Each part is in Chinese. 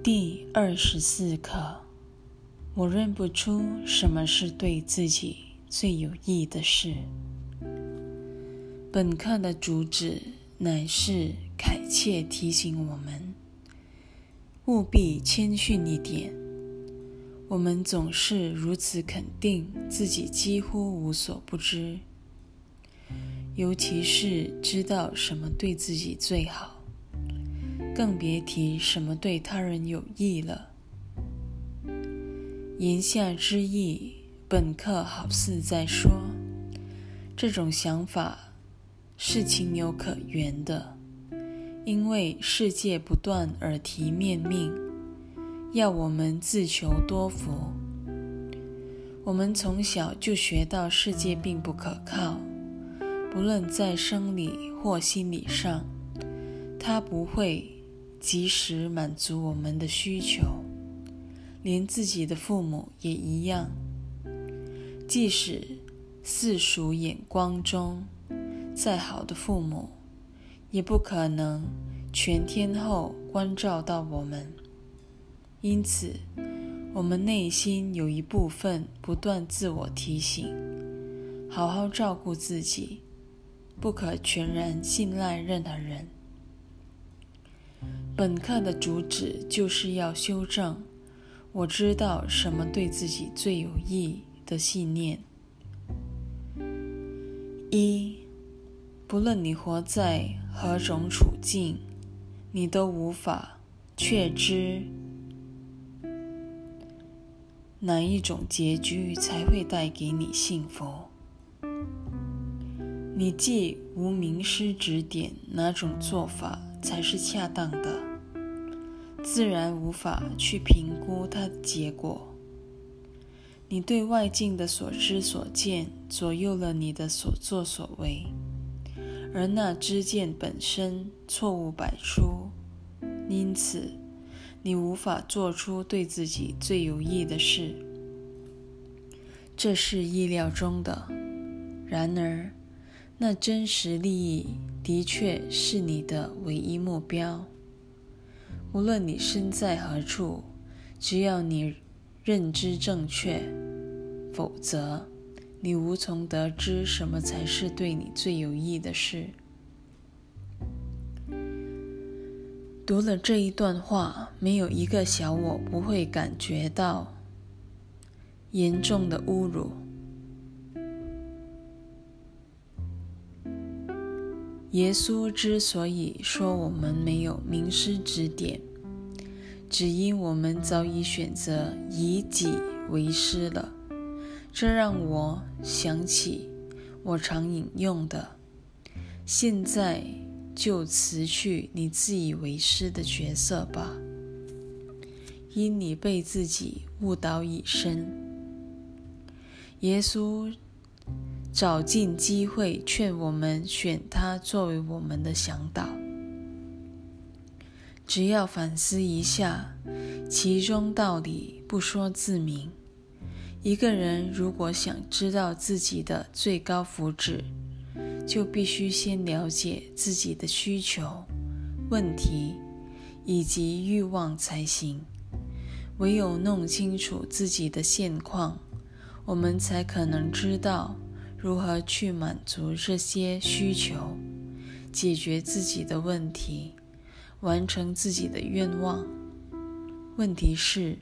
第二十四课，我认不出什么是对自己最有益的事。本课的主旨乃是恳切提醒我们，务必谦逊一点。我们总是如此肯定自己几乎无所不知，尤其是知道什么对自己最好。更别提什么对他人有益了。言下之意，本课好似在说，这种想法是情有可原的，因为世界不断耳提面命，要我们自求多福。我们从小就学到世界并不可靠，不论在生理或心理上，它不会。及时满足我们的需求，连自己的父母也一样。即使世俗眼光中再好的父母，也不可能全天候关照到我们。因此，我们内心有一部分不断自我提醒：好好照顾自己，不可全然信赖任何人。本课的主旨就是要修正“我知道什么对自己最有益”的信念。一，不论你活在何种处境，你都无法确知哪一种结局才会带给你幸福。你既无名师指点哪种做法才是恰当的。自然无法去评估它的结果。你对外境的所知所见左右了你的所作所为，而那知见本身错误百出，因此你无法做出对自己最有益的事。这是意料中的。然而，那真实利益的确是你的唯一目标。无论你身在何处，只要你认知正确，否则你无从得知什么才是对你最有益的事。读了这一段话，没有一个小我不会感觉到严重的侮辱。耶稣之所以说我们没有名师指点，只因我们早已选择以己为师了。这让我想起我常引用的：“现在就辞去你自以为师的角色吧，因你被自己误导已深。”耶稣。找尽机会劝我们选他作为我们的向导。只要反思一下，其中道理不说自明。一个人如果想知道自己的最高福祉，就必须先了解自己的需求、问题以及欲望才行。唯有弄清楚自己的现况，我们才可能知道。如何去满足这些需求，解决自己的问题，完成自己的愿望？问题是，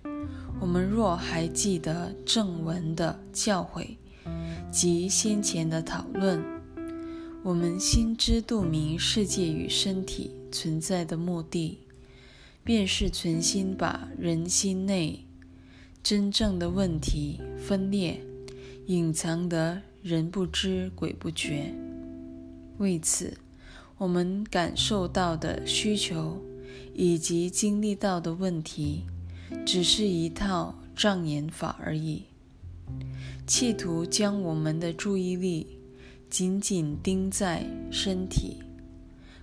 我们若还记得正文的教诲及先前的讨论，我们心知肚明世界与身体存在的目的，便是存心把人心内真正的问题分裂、隐藏的。人不知鬼不觉，为此，我们感受到的需求以及经历到的问题，只是一套障眼法而已，企图将我们的注意力紧紧盯在身体，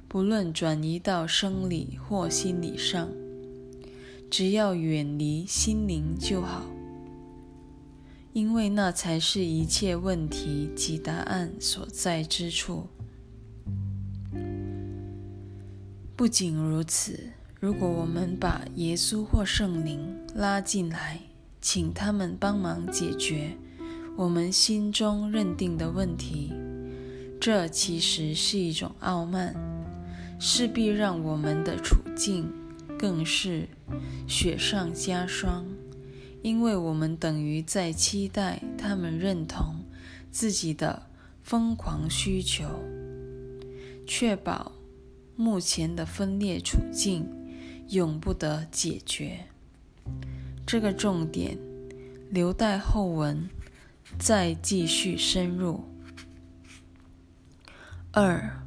不论转移到生理或心理上，只要远离心灵就好。因为那才是一切问题及答案所在之处。不仅如此，如果我们把耶稣或圣灵拉进来，请他们帮忙解决我们心中认定的问题，这其实是一种傲慢，势必让我们的处境更是雪上加霜，因为我们等于在期待他们认同自己的疯狂需求，确保目前的分裂处境永不得解决。这个重点留待后文再继续深入。二，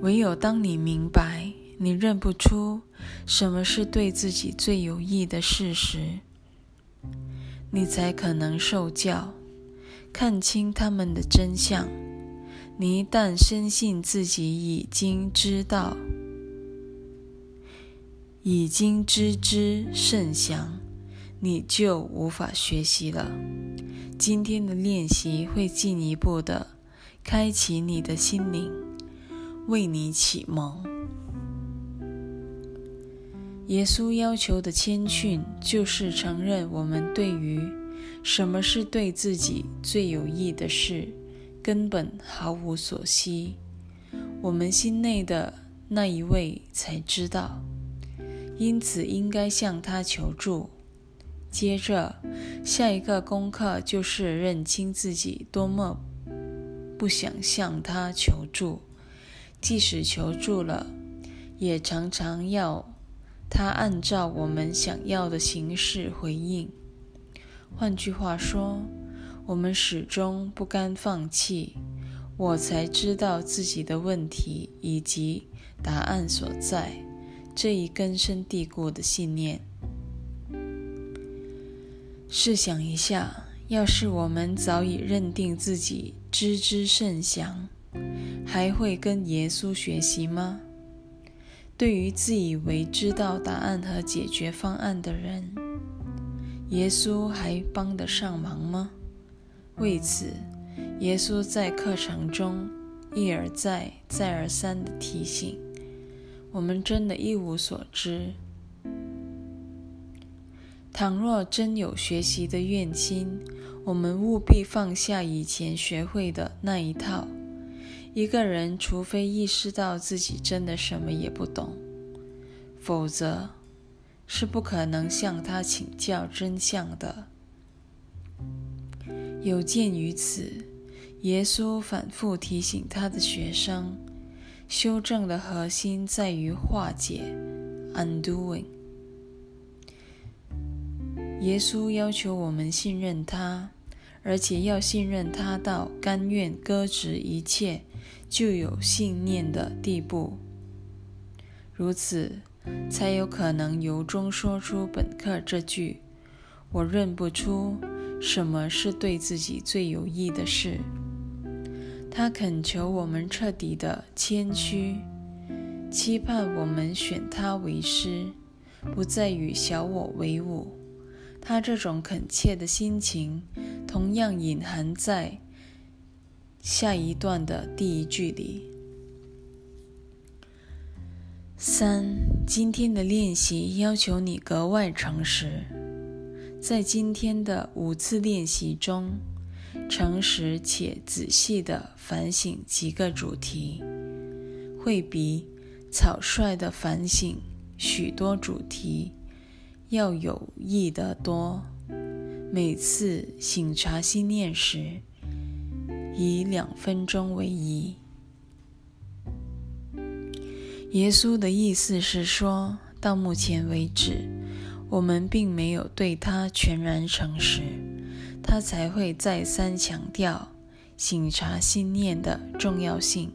唯有当你明白你认不出什么是对自己最有益的事实，你才可能受教，看清他们的真相。你一旦深信自己已经知道，已经知之甚详。你就无法学习了。今天的练习会进一步的开启你的心灵，为你启蒙。耶稣要求的谦逊，就是承认我们对于什么是对自己最有益的事，根本毫无所惜。我们心内的那一位才知道，因此应该向他求助。接着，下一个功课就是认清自己多么不想向他求助，即使求助了，也常常要他按照我们想要的形式回应。换句话说，我们始终不甘放弃。我才知道自己的问题以及答案所在，这一根深蒂固的信念。试想一下，要是我们早已认定自己知之甚详，还会跟耶稣学习吗？对于自以为知道答案和解决方案的人，耶稣还帮得上忙吗？为此，耶稣在课程中一而再、再而三地提醒我们：真的一无所知。倘若真有学习的愿心，我们务必放下以前学会的那一套。一个人除非意识到自己真的什么也不懂，否则是不可能向他请教真相的。有鉴于此，耶稣反复提醒他的学生，修正的核心在于化解 （undoing）。耶稣要求我们信任他，而且要信任他到甘愿搁置一切，就有信念的地步。如此，才有可能由衷说出本课这句：“我认不出什么是对自己最有益的事。”他恳求我们彻底的谦虚，期盼我们选他为师，不再与小我为伍。他这种恳切的心情，同样隐含在下一段的第一句里。三，今天的练习要求你格外诚实，在今天的五次练习中，诚实且仔细的反省几个主题，会比草率的反省许多主题。要有益得多。每次醒察心念时，以两分钟为宜。耶稣的意思是说，到目前为止，我们并没有对他全然诚实，他才会再三强调醒察心念的重要性。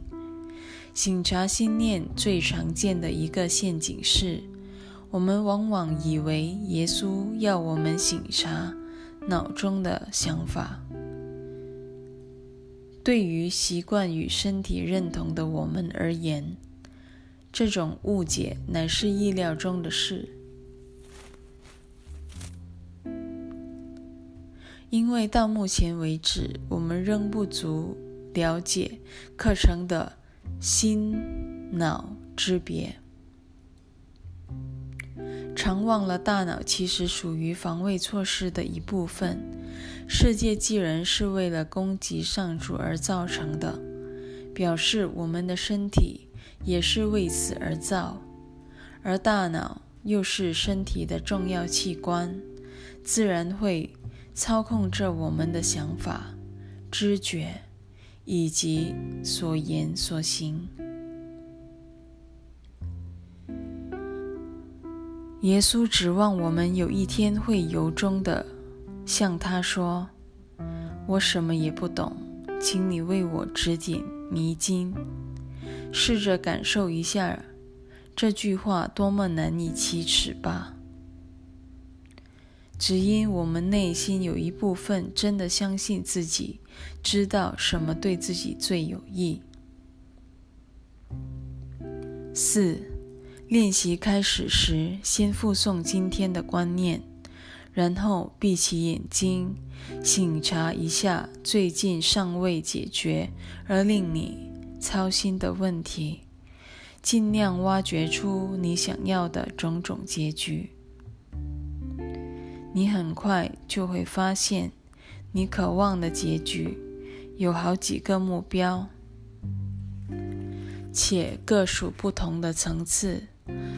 醒察心念最常见的一个陷阱是。我们往往以为耶稣要我们醒察脑中的想法。对于习惯与身体认同的我们而言，这种误解乃是意料中的事。因为到目前为止，我们仍不足了解课程的心脑之别。常忘了大脑其实属于防卫措施的一部分。世界既然是为了攻击上主而造成的，表示我们的身体也是为此而造，而大脑又是身体的重要器官，自然会操控着我们的想法、知觉以及所言所行。耶稣指望我们有一天会由衷的向他说：“我什么也不懂，请你为我指点迷津。”试着感受一下这句话多么难以启齿吧！只因我们内心有一部分真的相信自己知道什么对自己最有益。四。练习开始时，先复诵今天的观念，然后闭起眼睛，醒察一下最近尚未解决而令你操心的问题，尽量挖掘出你想要的种种结局。你很快就会发现，你渴望的结局有好几个目标，且各属不同的层次。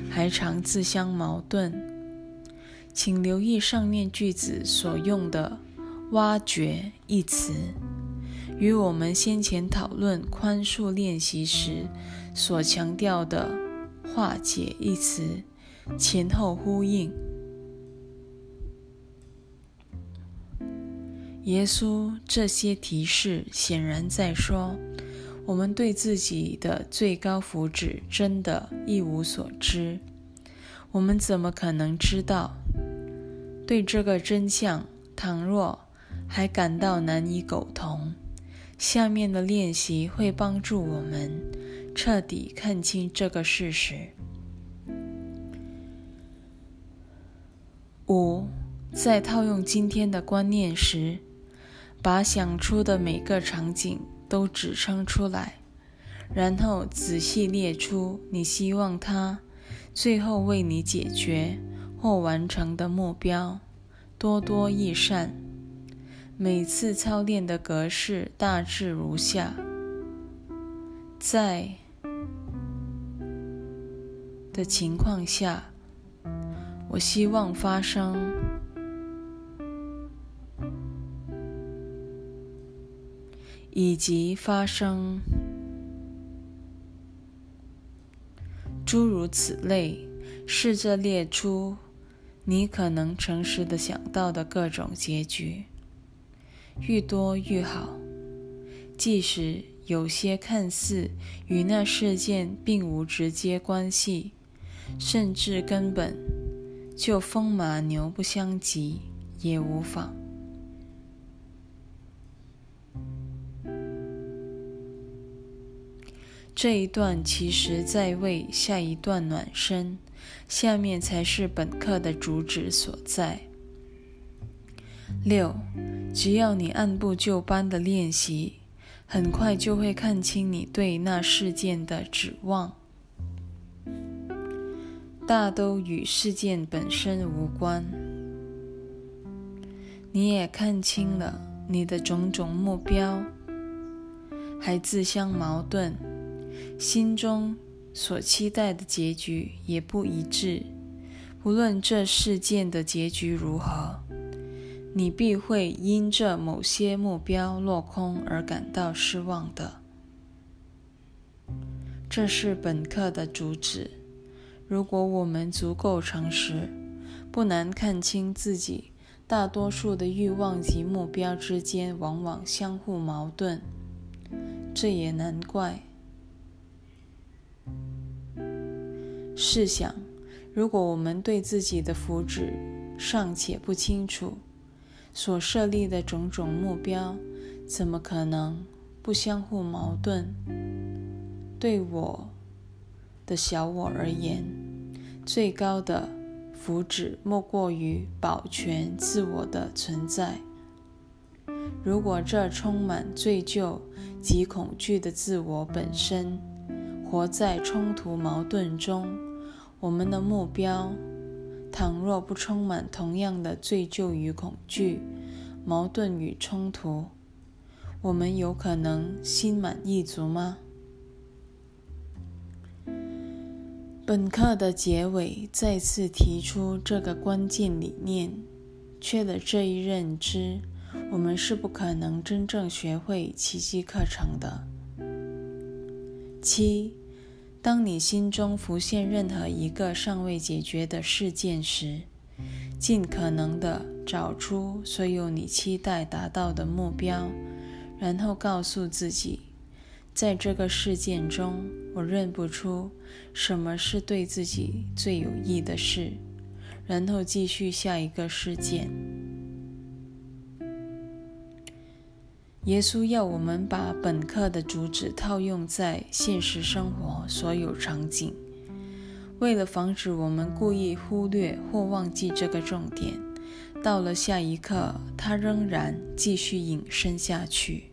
还常自相矛盾，请留意上面句子所用的“挖掘”一词，与我们先前讨论宽恕练习时所强调的“化解”一词前后呼应。耶稣这些提示显然在说。我们对自己的最高福祉真的一无所知，我们怎么可能知道？对这个真相，倘若还感到难以苟同，下面的练习会帮助我们彻底看清这个事实。五，在套用今天的观念时，把想出的每个场景。都指称出来，然后仔细列出你希望它最后为你解决或完成的目标，多多益善。每次操练的格式大致如下：在的情况下，我希望发生。以及发生诸如此类，试着列出你可能诚实的想到的各种结局，愈多愈好。即使有些看似与那事件并无直接关系，甚至根本就风马牛不相及，也无妨。这一段其实在为下一段暖身，下面才是本课的主旨所在。六，只要你按部就班的练习，很快就会看清你对那事件的指望，大都与事件本身无关。你也看清了你的种种目标，还自相矛盾。心中所期待的结局也不一致。无论这事件的结局如何，你必会因这某些目标落空而感到失望的。这是本课的主旨。如果我们足够诚实，不难看清自己大多数的欲望及目标之间往往相互矛盾。这也难怪。试想，如果我们对自己的福祉尚且不清楚，所设立的种种目标怎么可能不相互矛盾？对我的小我而言，最高的福祉莫过于保全自我的存在。如果这充满罪疚及恐惧的自我本身活在冲突矛盾中，我们的目标倘若不充满同样的罪疚与恐惧、矛盾与冲突，我们有可能心满意足吗？本课的结尾再次提出这个关键理念：缺了这一认知，我们是不可能真正学会奇迹课程的。七，当你心中浮现任何一个尚未解决的事件时，尽可能的找出所有你期待达到的目标，然后告诉自己。在这个事件中，我认不出什么是对自己最有益的事，然后继续下一个事件。耶稣要我们把本课的主旨套用在现实生活所有场景，为了防止我们故意忽略或忘记这个重点，到了下一刻，他仍然继续引申下去。